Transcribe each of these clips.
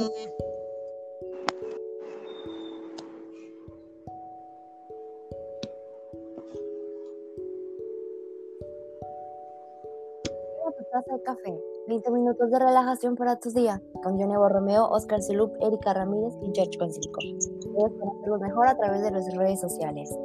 tu taza de café. 20 minutos de relajación para tus días. Con Johnny Borromeo, Oscar Zulup, Erika Ramírez y George Concilco. Puedes conocerlo mejor a través de las redes sociales.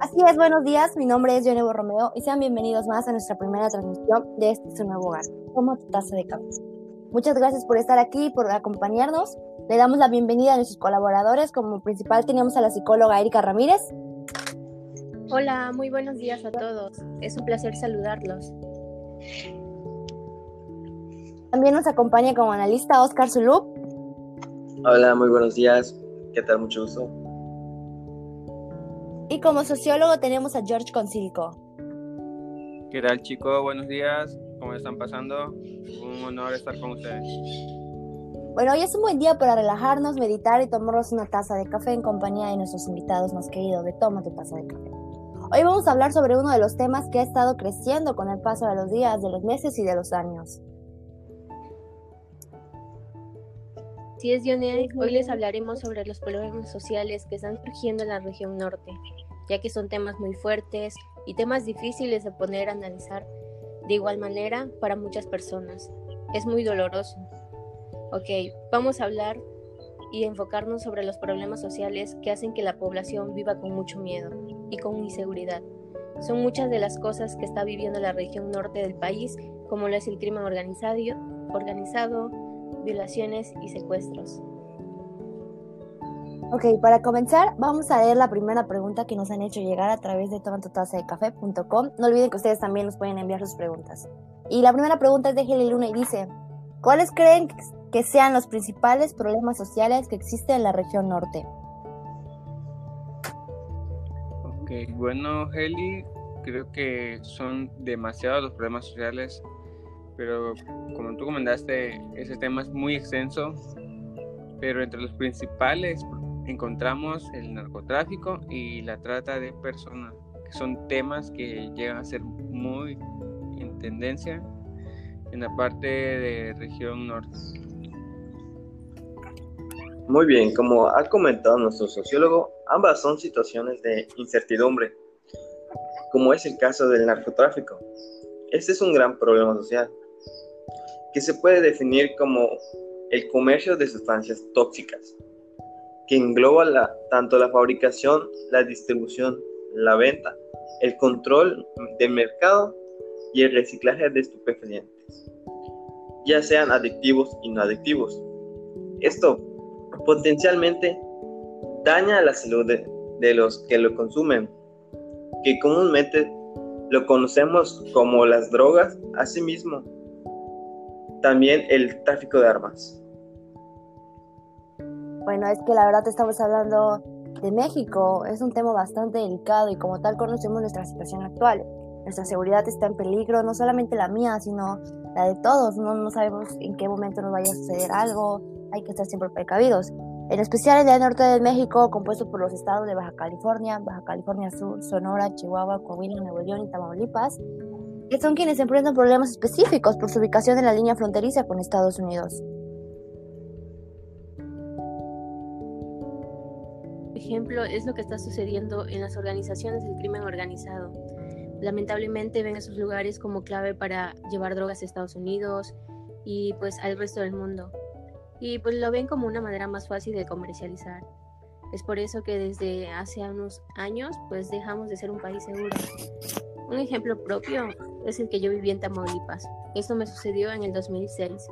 Así es, buenos días. Mi nombre es Johnny Borromeo y sean bienvenidos más a nuestra primera transmisión de este su nuevo hogar. Toma tu taza de café. Muchas gracias por estar aquí y por acompañarnos. Le damos la bienvenida a nuestros colaboradores. Como principal tenemos a la psicóloga Erika Ramírez. Hola, muy buenos días a todos. Es un placer saludarlos. También nos acompaña como analista Oscar Zulup. Hola, muy buenos días. ¿Qué tal? Mucho gusto. Y como sociólogo tenemos a George Concilco. ¿Qué tal chicos? Buenos días. ¿Cómo están pasando? Un honor estar con ustedes. Bueno, hoy es un buen día para relajarnos, meditar y tomarnos una taza de café en compañía de nuestros invitados más queridos de Toma tu taza de café. Hoy vamos a hablar sobre uno de los temas que ha estado creciendo con el paso de los días, de los meses y de los años. Sí, es Dionel. Hoy les hablaremos sobre los problemas sociales que están surgiendo en la región norte, ya que son temas muy fuertes y temas difíciles de poner a analizar de igual manera para muchas personas. Es muy doloroso. Ok, vamos a hablar y enfocarnos sobre los problemas sociales que hacen que la población viva con mucho miedo y con inseguridad. Son muchas de las cosas que está viviendo la región norte del país, como lo es el crimen organizado, organizado violaciones y secuestros. Ok, para comenzar, vamos a leer la primera pregunta que nos han hecho llegar a través de tomatotasadecafé.com. No olviden que ustedes también nos pueden enviar sus preguntas. Y la primera pregunta es de Heli Luna y dice, ¿cuáles creen que sean los principales problemas sociales que existen en la región norte? Ok, bueno, Heli, creo que son demasiados los problemas sociales pero como tú comentaste, ese tema es muy extenso, pero entre los principales encontramos el narcotráfico y la trata de personas, que son temas que llegan a ser muy en tendencia en la parte de región norte. Muy bien, como ha comentado nuestro sociólogo, ambas son situaciones de incertidumbre, como es el caso del narcotráfico. Este es un gran problema social, que se puede definir como el comercio de sustancias tóxicas, que engloba tanto la fabricación, la distribución, la venta, el control del mercado y el reciclaje de estupefacientes, ya sean adictivos y no adictivos. Esto potencialmente daña la salud de, de los que lo consumen, que comúnmente lo conocemos como las drogas, asimismo también el tráfico de armas. Bueno, es que la verdad estamos hablando de México, es un tema bastante delicado y como tal conocemos nuestra situación actual. Nuestra seguridad está en peligro, no solamente la mía, sino la de todos. No, no sabemos en qué momento nos vaya a suceder algo, hay que estar siempre precavidos. En especial el norte de México, compuesto por los estados de Baja California, Baja California Sur, Sonora, Chihuahua, Coahuila, Nuevo León y Tamaulipas, que son quienes enfrentan problemas específicos por su ubicación en la línea fronteriza con Estados Unidos. Ejemplo es lo que está sucediendo en las organizaciones del crimen organizado. Lamentablemente ven esos lugares como clave para llevar drogas a Estados Unidos y pues al resto del mundo. Y pues lo ven como una manera más fácil de comercializar. Es por eso que desde hace unos años pues dejamos de ser un país seguro. Un ejemplo propio es el que yo viví en Tamaulipas. Esto me sucedió en el 2006.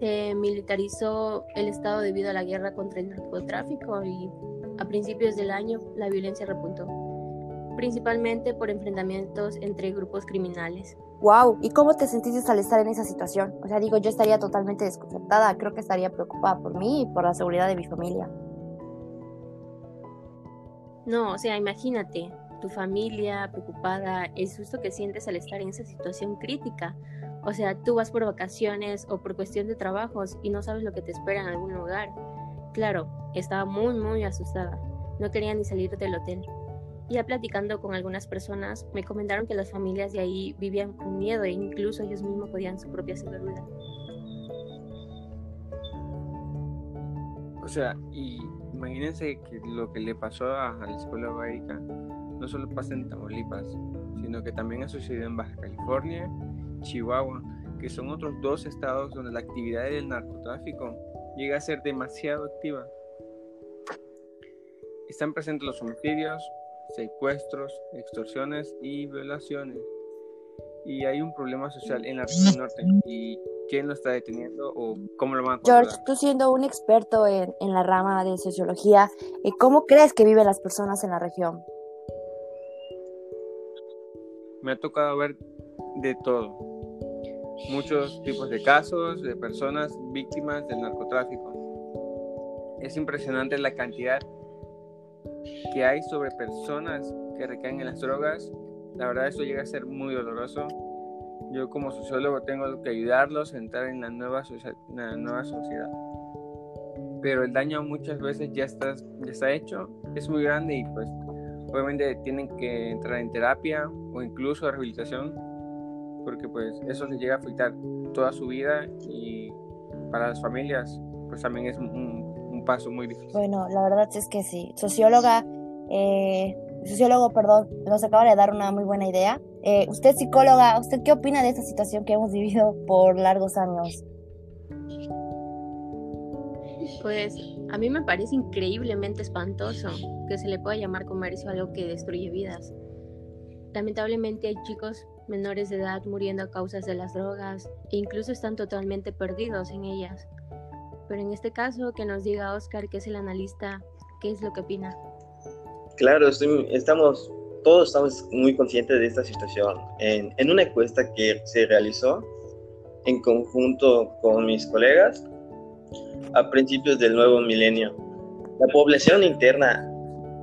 Se militarizó el Estado debido a la guerra contra el narcotráfico y a principios del año la violencia repuntó, principalmente por enfrentamientos entre grupos criminales. Wow, ¿y cómo te sentiste al estar en esa situación? O sea, digo, yo estaría totalmente desconcertada, creo que estaría preocupada por mí y por la seguridad de mi familia. No, o sea, imagínate, tu familia preocupada, el susto que sientes al estar en esa situación crítica. O sea, tú vas por vacaciones o por cuestión de trabajos y no sabes lo que te espera en algún lugar. Claro, estaba muy, muy asustada. No quería ni salir del hotel. Ya platicando con algunas personas, me comentaron que las familias de ahí vivían con miedo e incluso ellos mismos podían su propia seguridad. O sea, y imagínense que lo que le pasó a, la escuela Erika no solo pasa en Tamaulipas, sino que también ha sucedido en Baja California, Chihuahua, que son otros dos estados donde la actividad del narcotráfico llega a ser demasiado activa. Están presentes los homicidios, secuestros, extorsiones y violaciones. Y hay un problema social en la región norte. ¿Y quién lo está deteniendo o cómo lo van a controlar? George, tú siendo un experto en, en la rama de sociología, eh, ¿cómo crees que viven las personas en la región? Me ha tocado ver de todo. Muchos tipos de casos de personas víctimas del narcotráfico. Es impresionante la cantidad que hay sobre personas que recaen en las drogas, la verdad esto llega a ser muy doloroso. Yo como sociólogo tengo que ayudarlos a entrar en la nueva, nueva sociedad. Pero el daño muchas veces ya está, ya está hecho, es muy grande y pues obviamente tienen que entrar en terapia o incluso rehabilitación porque pues eso les llega a afectar toda su vida y para las familias pues también es un, paso muy difícil. Bueno, la verdad es que sí. Socióloga, eh, sociólogo, perdón, nos acaba de dar una muy buena idea. Eh, usted psicóloga, ¿usted qué opina de esta situación que hemos vivido por largos años? Pues a mí me parece increíblemente espantoso que se le pueda llamar comercio algo que destruye vidas. Lamentablemente hay chicos menores de edad muriendo a causas de las drogas e incluso están totalmente perdidos en ellas. Pero en este caso, que nos diga Oscar, que es el analista, qué es lo que opina. Claro, estamos, todos estamos muy conscientes de esta situación. En, en una encuesta que se realizó en conjunto con mis colegas a principios del nuevo milenio, la población interna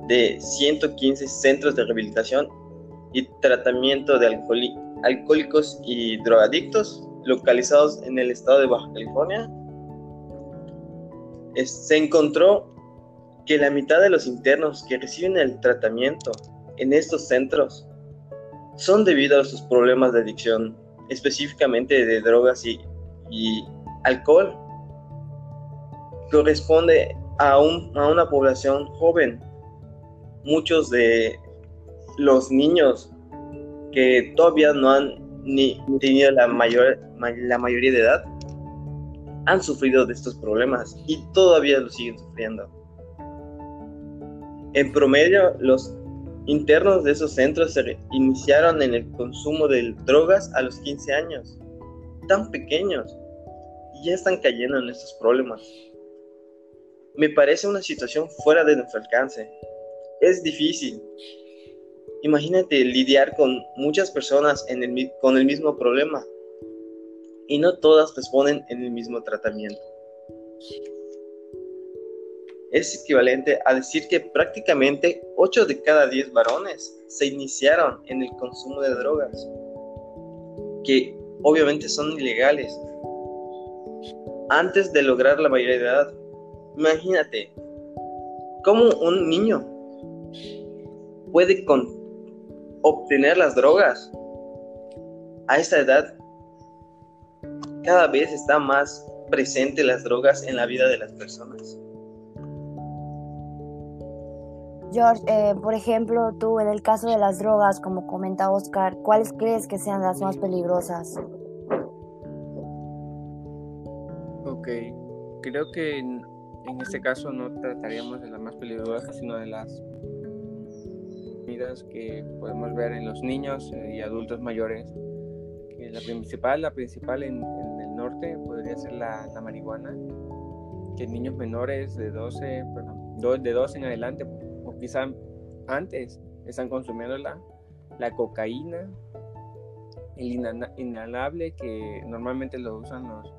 de 115 centros de rehabilitación y tratamiento de alcohólicos y drogadictos localizados en el estado de Baja California se encontró que la mitad de los internos que reciben el tratamiento en estos centros son debido a sus problemas de adicción, específicamente de drogas y, alcohol. Corresponde a, a una población joven. Muchos de los niños que todavía no han ni tenido la, mayor, la mayoría de edad han sufrido de estos problemas y todavía lo siguen sufriendo. En promedio, los internos de esos centros se iniciaron en el consumo de drogas a los 15 años, tan pequeños, y ya están cayendo en estos problemas. Me parece una situación fuera de nuestro alcance. Es difícil. Imagínate lidiar con muchas personas con el mismo problema y no todas responden en el mismo tratamiento. Es equivalente a decir que prácticamente 8 de cada 10 varones se iniciaron en el consumo de drogas, que obviamente son ilegales, antes de lograr la mayoría de edad. Imagínate, ¿cómo un niño puede obtener las drogas a esta edad cada vez está más presente las drogas en la vida de las personas. George, eh, por ejemplo, tú en el caso de las drogas, como comenta Oscar, ¿cuáles crees que sean las más peligrosas? Ok, creo que en, este caso no trataríamos de las más peligrosas, sino de las medidas que podemos ver en los niños y adultos mayores. Que la principal, la principal en norte podría ser la, marihuana, que niños menores de 12, perdón, de 12 en adelante, o quizá antes, están consumiendo la, la cocaína, el inhalable que normalmente lo usan los,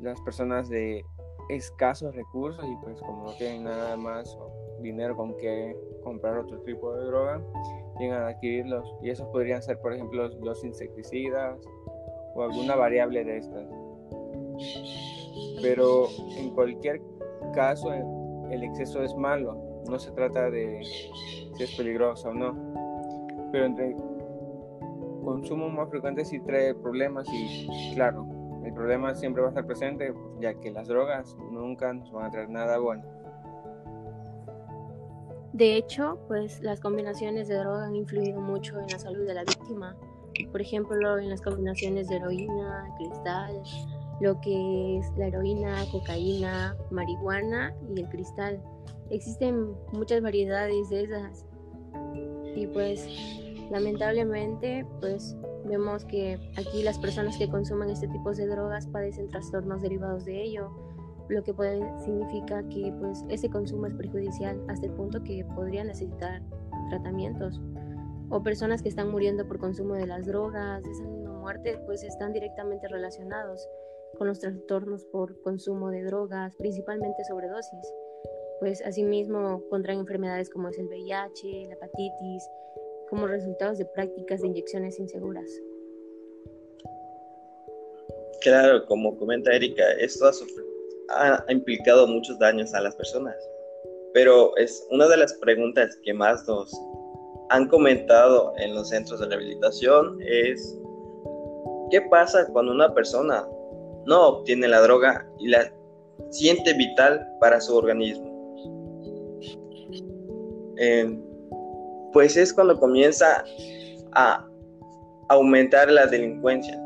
las personas de escasos recursos y pues como no tienen nada más dinero con que comprar otro tipo de droga, llegan a adquirirlos y esos podrían ser por ejemplo los insecticidas o alguna variable de estas. Pero en cualquier caso, el exceso es malo. No se trata de si es peligroso o no. Pero entre consumo más frecuente sí trae problemas y, claro, el problema siempre va a estar presente, ya que las drogas nunca nos van a traer nada bueno. De hecho, pues las combinaciones de droga han influido mucho en la salud de la víctima. Por ejemplo, en las combinaciones de heroína, cristal, lo que es la heroína, cocaína, marihuana y el cristal. Existen muchas variedades de esas. Y pues lamentablemente, pues vemos que aquí las personas que consumen este tipo de drogas padecen trastornos derivados de ello lo que puede significa que pues ese consumo es perjudicial hasta el punto que podrían necesitar tratamientos o personas que están muriendo por consumo de las drogas, esa muerte, pues están directamente relacionados con los trastornos por consumo de drogas, principalmente sobredosis. Pues asimismo contraen enfermedades como es el VIH, la hepatitis, como resultados de prácticas de inyecciones inseguras. Claro, como comenta Erika, esto ha, ha implicado muchos daños a las personas. Pero es una de las preguntas que más nos han comentado en los centros de rehabilitación es ¿qué pasa cuando una persona no obtiene la droga y la siente vital para su organismo? pues es cuando comienza a aumentar la delincuencia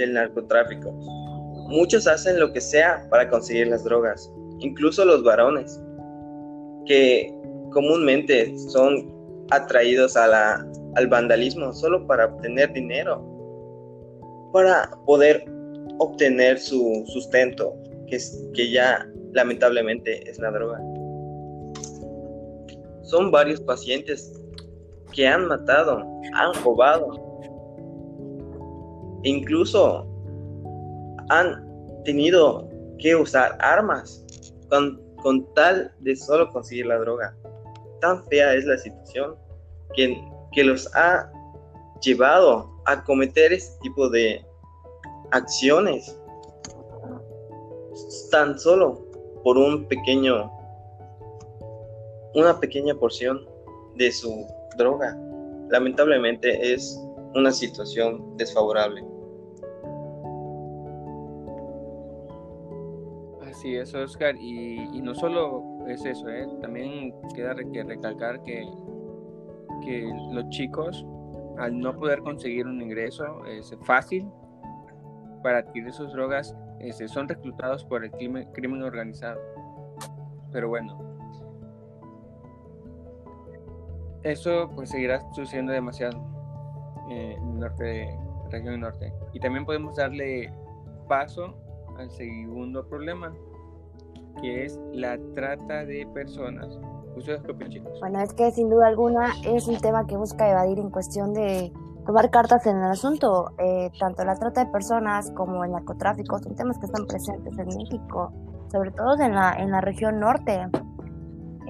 del narcotráfico. Muchos hacen lo que sea para conseguir las drogas, incluso los varones, que comúnmente son atraídos al vandalismo solo para obtener dinero, para poder obtener su sustento, que, que ya lamentablemente es la droga. Son varios pacientes que han matado, han robado, incluso han tenido que usar armas con, tal de solo conseguir la droga. Tan fea es la situación que, que los ha llevado a cometer este tipo de acciones tan solo por un pequeño una pequeña porción de su droga. Lamentablemente es una situación desfavorable. Así es, Oscar, y, no solo es eso, ¿eh? también queda que recalcar que, que los chicos, al no poder conseguir un ingreso es fácil para adquirir sus drogas, este, son reclutados por el crimen, crimen organizado. Pero bueno, eso pues seguirá sucediendo demasiado eh, en norte, región norte. Y también podemos darle paso al segundo problema, que es la trata de personas. Bueno, es que sin duda alguna es un tema que busca evadir en cuestión de tomar cartas en el asunto. Eh, tanto la trata de personas como el narcotráfico son temas que están presentes en México, sobre todo en la, en la región norte.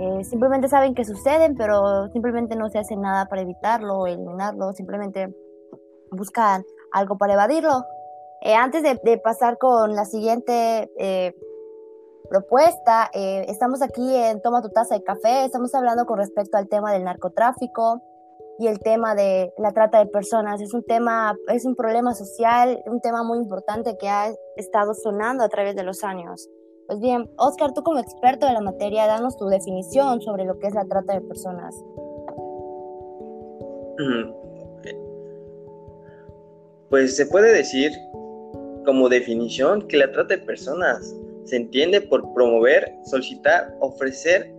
Eh, simplemente saben que suceden, pero simplemente no se hace nada para evitarlo, eliminarlo, simplemente buscan algo para evadirlo. Eh, antes de, pasar con la siguiente eh, propuesta, estamos aquí en Toma tu taza de café, estamos hablando con respecto al tema del narcotráfico y el tema de la trata de personas. Es un tema, es un problema social, un tema muy importante que ha estado sonando a través de los años. Pues bien, Oscar, tú como experto de la materia, danos tu definición sobre lo que es la trata de personas. Pues se puede decir como definición que la trata de personas se entiende por promover, solicitar, ofrecer,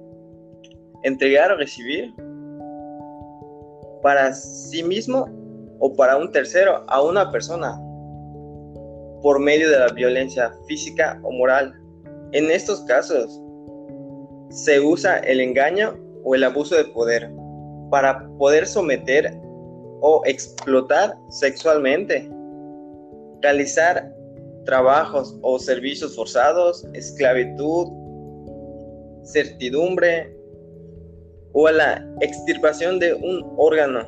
entregar o recibir para sí mismo o para un tercero a una persona por medio de la violencia física o moral en estos casos, se usa el engaño o el abuso de poder para poder someter o explotar sexualmente, realizar trabajos o servicios forzados, esclavitud, certidumbre o la extirpación de un órgano,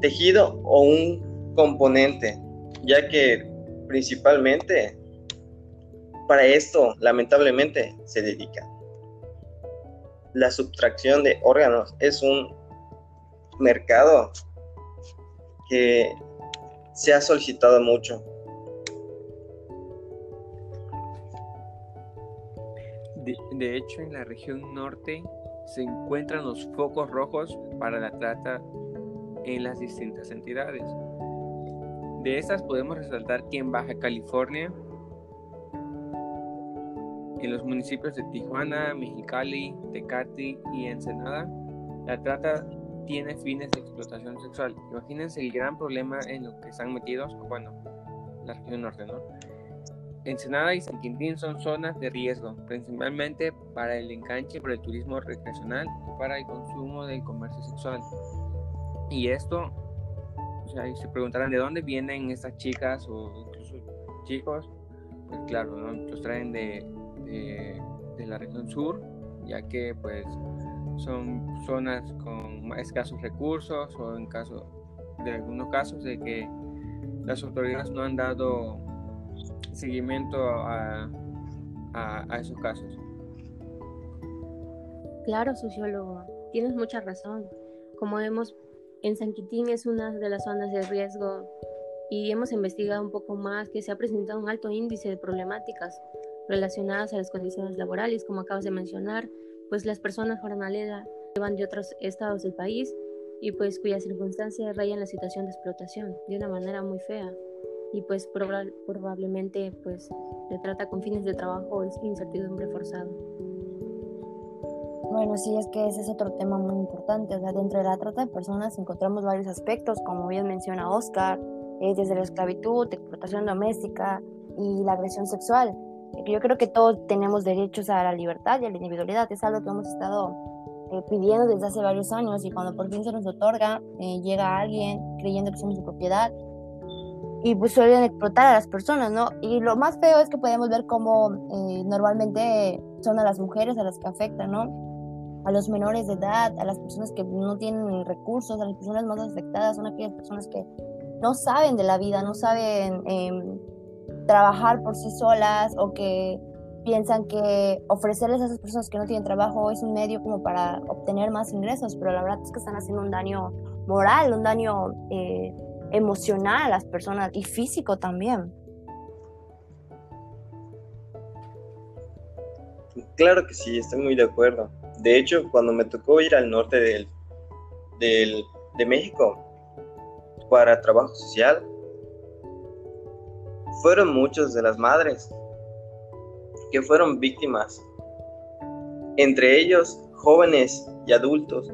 tejido o un componente, ya que principalmente para esto, lamentablemente, se dedica. La subtracción de órganos es un mercado que se ha solicitado mucho. De, hecho, en la región norte se encuentran los focos rojos para la trata en las distintas entidades. De estas podemos resaltar que en Baja California, en los municipios de Tijuana, Mexicali, Tecate y Ensenada, la trata tiene fines de explotación sexual. Imagínense el gran problema en lo que están metidos, bueno, la región norte, ¿no? Ensenada y San Quintín son zonas de riesgo, principalmente para el enganche por el turismo recreacional y para el consumo del comercio sexual. Y esto, o sea, se preguntarán de dónde vienen estas chicas o incluso chicos, pues claro, ¿no? los traen de, de, la región sur, ya que pues son zonas con escasos recursos o en caso de algunos casos de que las autoridades no han dado seguimiento a, a, esos casos. Claro, sociólogo, tienes mucha razón. Como vemos, en San Quitín es una de las zonas de riesgo y hemos investigado un poco más que se ha presentado un alto índice de problemáticas relacionadas a las condiciones laborales, como acabas de mencionar, pues las personas jornaleras van de otros estados del país y pues cuyas circunstancias rayan la situación de explotación de una manera muy fea y pues probablemente pues se trata con fines de trabajo o incertidumbre forzado. Bueno, sí, es que ese es otro tema muy importante. O sea, dentro de la trata de personas encontramos varios aspectos, como bien menciona Oscar, eh, desde la esclavitud, explotación doméstica y la agresión sexual. Yo creo que todos tenemos derechos a la libertad y a la individualidad. Es algo que hemos estado eh, pidiendo desde hace varios años y cuando por fin se nos otorga, eh, llega alguien creyendo que somos su propiedad y pues suelen explotar a las personas, ¿no? Y lo más feo es que podemos ver cómo eh, normalmente son a las mujeres a las que afectan, ¿no? A los menores de edad, a las personas que no tienen recursos, a las personas más afectadas son aquellas personas que no saben de la vida, no saben em, trabajar por sí solas o que piensan que ofrecerles a esas personas que no tienen trabajo es un medio como para obtener más ingresos, pero la verdad es que están haciendo un daño moral, un daño eh, emocional a las personas y físico también. Claro que sí, estoy muy de acuerdo. De hecho, cuando me tocó ir al norte del, del, de México para trabajo social, fueron muchas de las madres que fueron víctimas, entre ellos jóvenes y adultos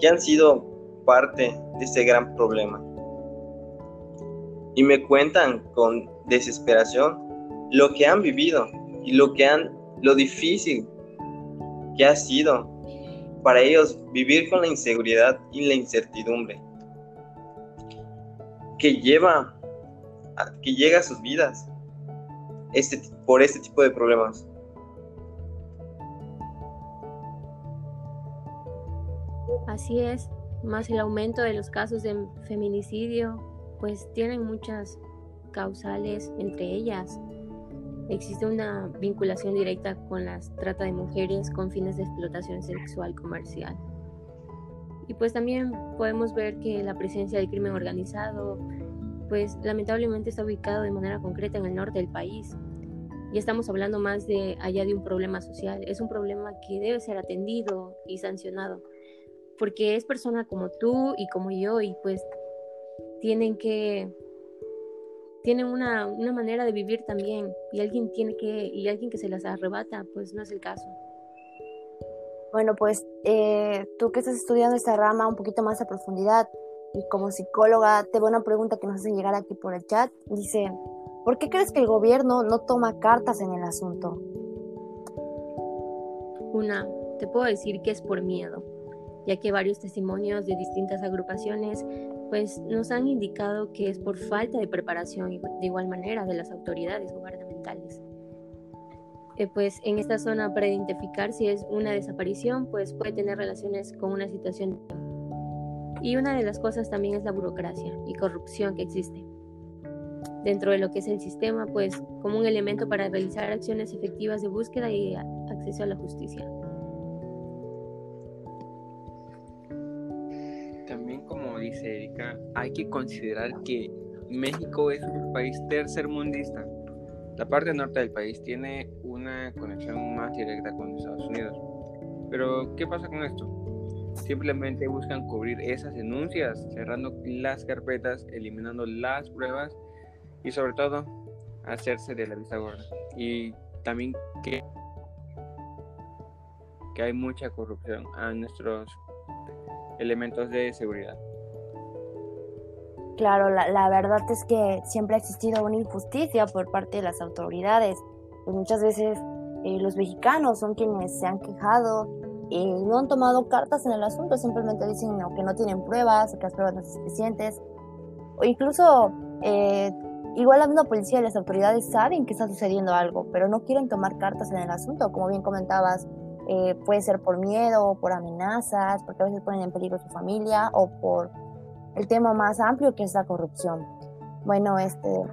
que han sido parte de este gran problema. Y me cuentan con desesperación lo que han vivido y lo que han lo difícil que ha sido para ellos vivir con la inseguridad y la incertidumbre que lleva que llega a sus vidas este, por este tipo de problemas. Así es, más el aumento de los casos de feminicidio, pues tienen muchas causales entre ellas. Existe una vinculación directa con la trata de mujeres con fines de explotación sexual comercial. Y pues también podemos ver que la presencia del crimen organizado, pues lamentablemente está ubicado de manera concreta en el norte del país. Y estamos hablando más de allá de un problema social. Es un problema que debe ser atendido y sancionado, porque es persona como tú y como yo y pues tienen que tienen una, una manera de vivir también y alguien tiene que y alguien que se las arrebata, pues no es el caso. Bueno, pues eh, tú que estás estudiando esta rama un poquito más a profundidad, y como psicóloga, te voy a una pregunta que nos hacen llegar aquí por el chat. Dice, ¿por qué crees que el gobierno no toma cartas en el asunto? Una, te puedo decir que es por miedo, ya que varios testimonios de distintas agrupaciones pues nos han indicado que es por falta de preparación de igual manera de las autoridades gubernamentales. Eh, pues en esta zona para identificar si es una desaparición pues puede tener relaciones con una situación y una de las cosas también es la burocracia y corrupción que existe dentro de lo que es el sistema, pues como un elemento para realizar acciones efectivas de búsqueda y acceso a la justicia. También como dice Erika, hay que considerar que México es un país tercermundista. La parte norte del país tiene una conexión más directa con Estados Unidos. Pero, ¿qué pasa con esto? Simplemente buscan cubrir esas denuncias, cerrando las carpetas, eliminando las pruebas y sobre todo hacerse de la vista gorda. Y también que, que hay mucha corrupción a nuestros elementos de seguridad. Claro, la, verdad es que siempre ha existido una injusticia por parte de las autoridades. Pues muchas veces eh, los mexicanos son quienes se han quejado y no han tomado cartas en el asunto, simplemente dicen que no tienen pruebas, que las pruebas no son suficientes. O incluso, eh, igual la misma policía y las autoridades saben que está sucediendo algo, pero no quieren tomar cartas en el asunto, como bien comentabas. Eh, puede ser por miedo, por amenazas, porque a veces ponen en peligro su familia o por el tema más amplio que es la corrupción. Bueno, este,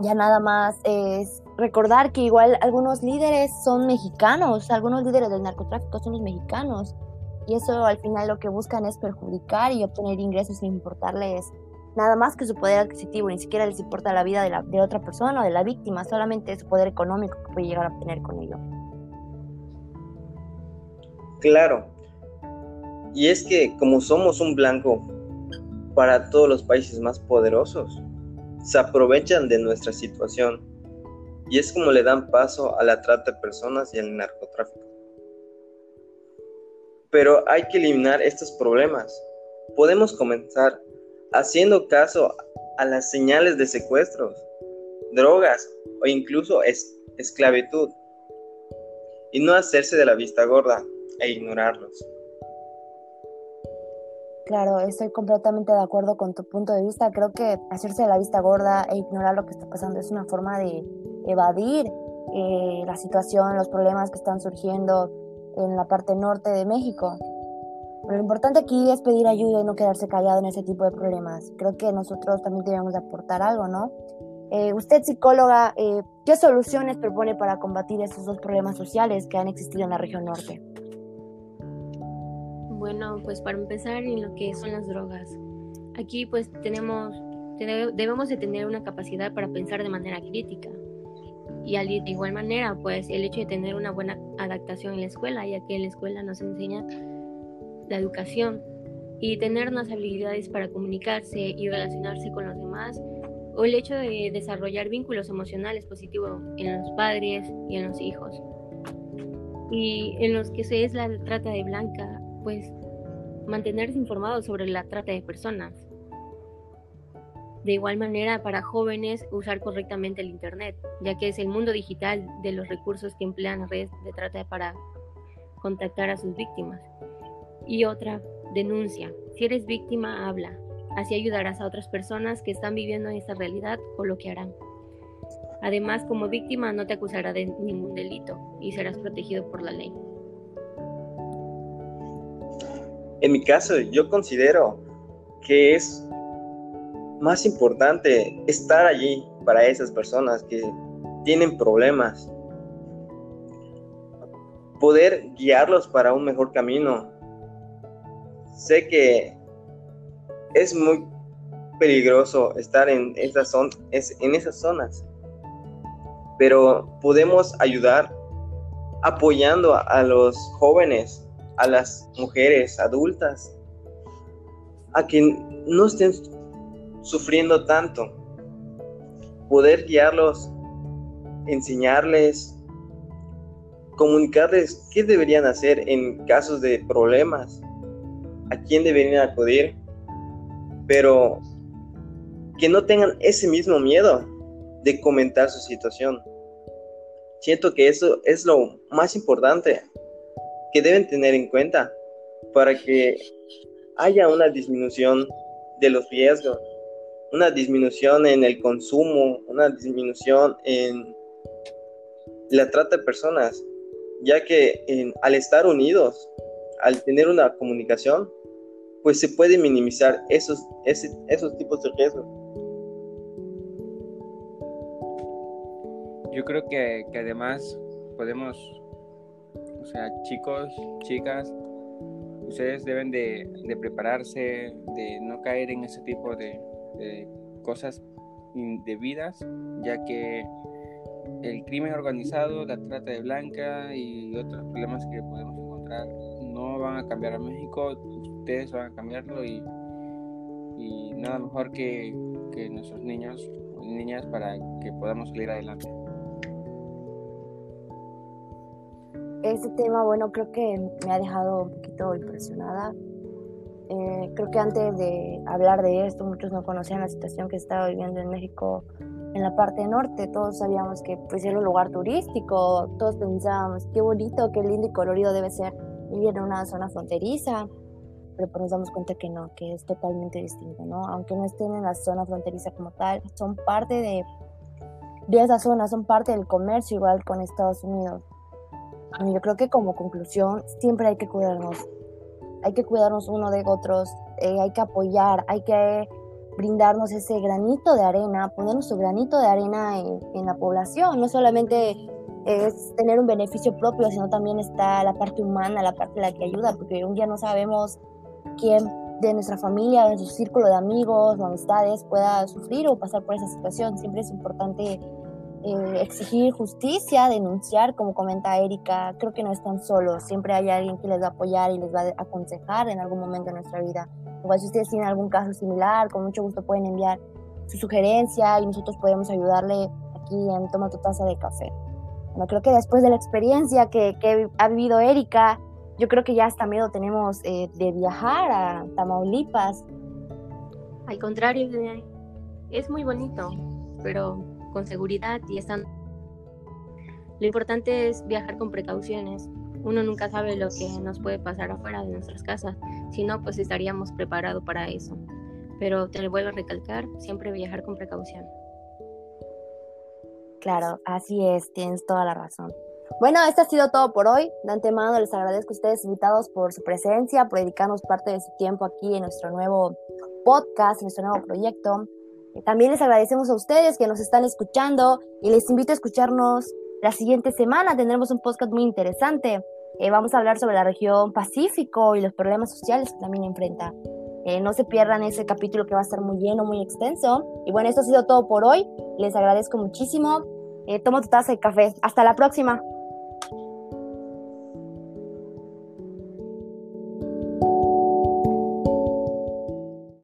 ya nada más es recordar que igual algunos líderes son mexicanos, algunos líderes del narcotráfico son los mexicanos, y eso al final lo que buscan es perjudicar y obtener ingresos sin importarles nada más que su poder adquisitivo, ni siquiera les importa la vida de, la, de otra persona o de la víctima, solamente su poder económico que puede llegar a obtener con ello. Claro, y es que como somos un blanco para todos los países más poderosos. Se aprovechan de nuestra situación y es como le dan paso a la trata de personas y al narcotráfico. Pero hay que eliminar estos problemas. Podemos comenzar haciendo caso a las señales de secuestros, drogas o incluso esclavitud y no hacerse de la vista gorda e ignorarlos. Claro, estoy completamente de acuerdo con tu punto de vista. Creo que hacerse la vista gorda e ignorar lo que está pasando es una forma de evadir eh, la situación, los problemas que están surgiendo en la parte norte de México. lo importante aquí es pedir ayuda y no quedarse callado en ese tipo de problemas. Creo que nosotros también debemos aportar algo, ¿no? Eh, usted, psicóloga, eh, ¿qué soluciones propone para combatir esos dos problemas sociales que han existido en la región norte? Bueno, pues para empezar en lo que son las drogas. Aquí pues tenemos, debemos de tener una capacidad para pensar de manera crítica. Y de igual manera, pues el hecho de tener una buena adaptación en la escuela, ya que en la escuela nos enseña la educación y tener unas habilidades para comunicarse y relacionarse con los demás, o el hecho de desarrollar vínculos emocionales positivos en los padres y en los hijos. Y en los que se es la trata de blanca, pues mantenerse informados sobre la trata de personas. De igual manera, para jóvenes, usar correctamente el Internet, ya que es el mundo digital de los recursos que emplean redes de trata para contactar a sus víctimas. Y otra, denuncia. Si eres víctima, habla. Así ayudarás a otras personas que están viviendo en esta realidad o lo que harán. Además, como víctima no te acusará de ningún delito y serás protegido por la ley. En mi caso, yo considero que es más importante estar allí para esas personas que tienen problemas, poder guiarlos para un mejor camino. Sé que es muy peligroso estar en esas, en esas zonas, pero podemos ayudar apoyando a los jóvenes a las mujeres adultas a que no estén sufriendo tanto. Poder guiarlos, enseñarles, comunicarles qué deberían hacer en casos de problemas, a quién deberían acudir, pero que no tengan ese mismo miedo de comentar su situación. Siento que eso es lo más importante que deben tener en cuenta para que haya una disminución de los riesgos, una disminución en el consumo, una disminución en la trata de personas, ya que al estar unidos, al tener una comunicación, pues se puede minimizar esos, esos tipos de riesgos. Yo creo que, que además podemos sea, chicos, chicas, ustedes deben de, prepararse, de no caer en ese tipo de, cosas indebidas, ya que el crimen organizado, la trata de blanca y otros problemas que podemos encontrar no van a cambiar a México, ustedes van a cambiarlo y, nada mejor que, que nuestros niños y niñas para que podamos salir adelante. Este tema, bueno, creo que me ha dejado un poquito impresionada. Eh, creo que antes de hablar de esto, muchos no conocían la situación que estaba viviendo en México en la parte norte. Todos sabíamos que pues, era un lugar turístico, todos pensábamos qué bonito, qué lindo y colorido debe ser vivir en una zona fronteriza, pero pues nos damos cuenta que no, que es totalmente distinto, ¿no? Aunque no estén en la zona fronteriza como tal, son parte de, de esa zona, son parte del comercio igual con Estados Unidos. Yo creo que como conclusión siempre hay que cuidarnos, hay que cuidarnos uno de otros, eh, hay que apoyar, hay que brindarnos ese granito de arena, poner nuestro granito de arena en, en, la población. No solamente es tener un beneficio propio, sino también está la parte humana, la parte de la que ayuda, porque un día no sabemos quién de nuestra familia, de nuestro círculo de amigos o amistades pueda sufrir o pasar por esa situación. Siempre es importante eh, exigir justicia, denunciar, como comenta Erika, creo que no están solos, siempre hay alguien que les va a apoyar y les va a aconsejar en algún momento de nuestra vida. Igual si ustedes tienen algún caso similar, con mucho gusto pueden enviar su sugerencia y nosotros podemos ayudarle aquí en Toma tu taza de café. Bueno, creo que después de la experiencia que, ha vivido Erika, yo creo que ya hasta miedo tenemos eh, de viajar a Tamaulipas. Al contrario, es muy bonito, pero con seguridad y están... Lo importante es viajar con precauciones. Uno nunca sabe lo que nos puede pasar afuera de nuestras casas. Si no, pues estaríamos preparados para eso. Pero te lo vuelvo a recalcar, siempre viajar con precaución. Claro, así es, tienes toda la razón. Bueno, esto ha sido todo por hoy. De antemano les agradezco a ustedes invitados por su presencia, por dedicarnos parte de su tiempo aquí en nuestro nuevo podcast, en nuestro nuevo proyecto. También les agradecemos a ustedes que nos están escuchando y les invito a escucharnos la siguiente semana. Tendremos un podcast muy interesante. Eh, vamos a hablar sobre la región Pacífico y los problemas sociales que también enfrenta. Eh, no se pierdan ese capítulo que va a estar muy lleno, muy extenso. Y bueno, esto ha sido todo por hoy. Les agradezco muchísimo. Eh, toma tu taza de café. Hasta la próxima.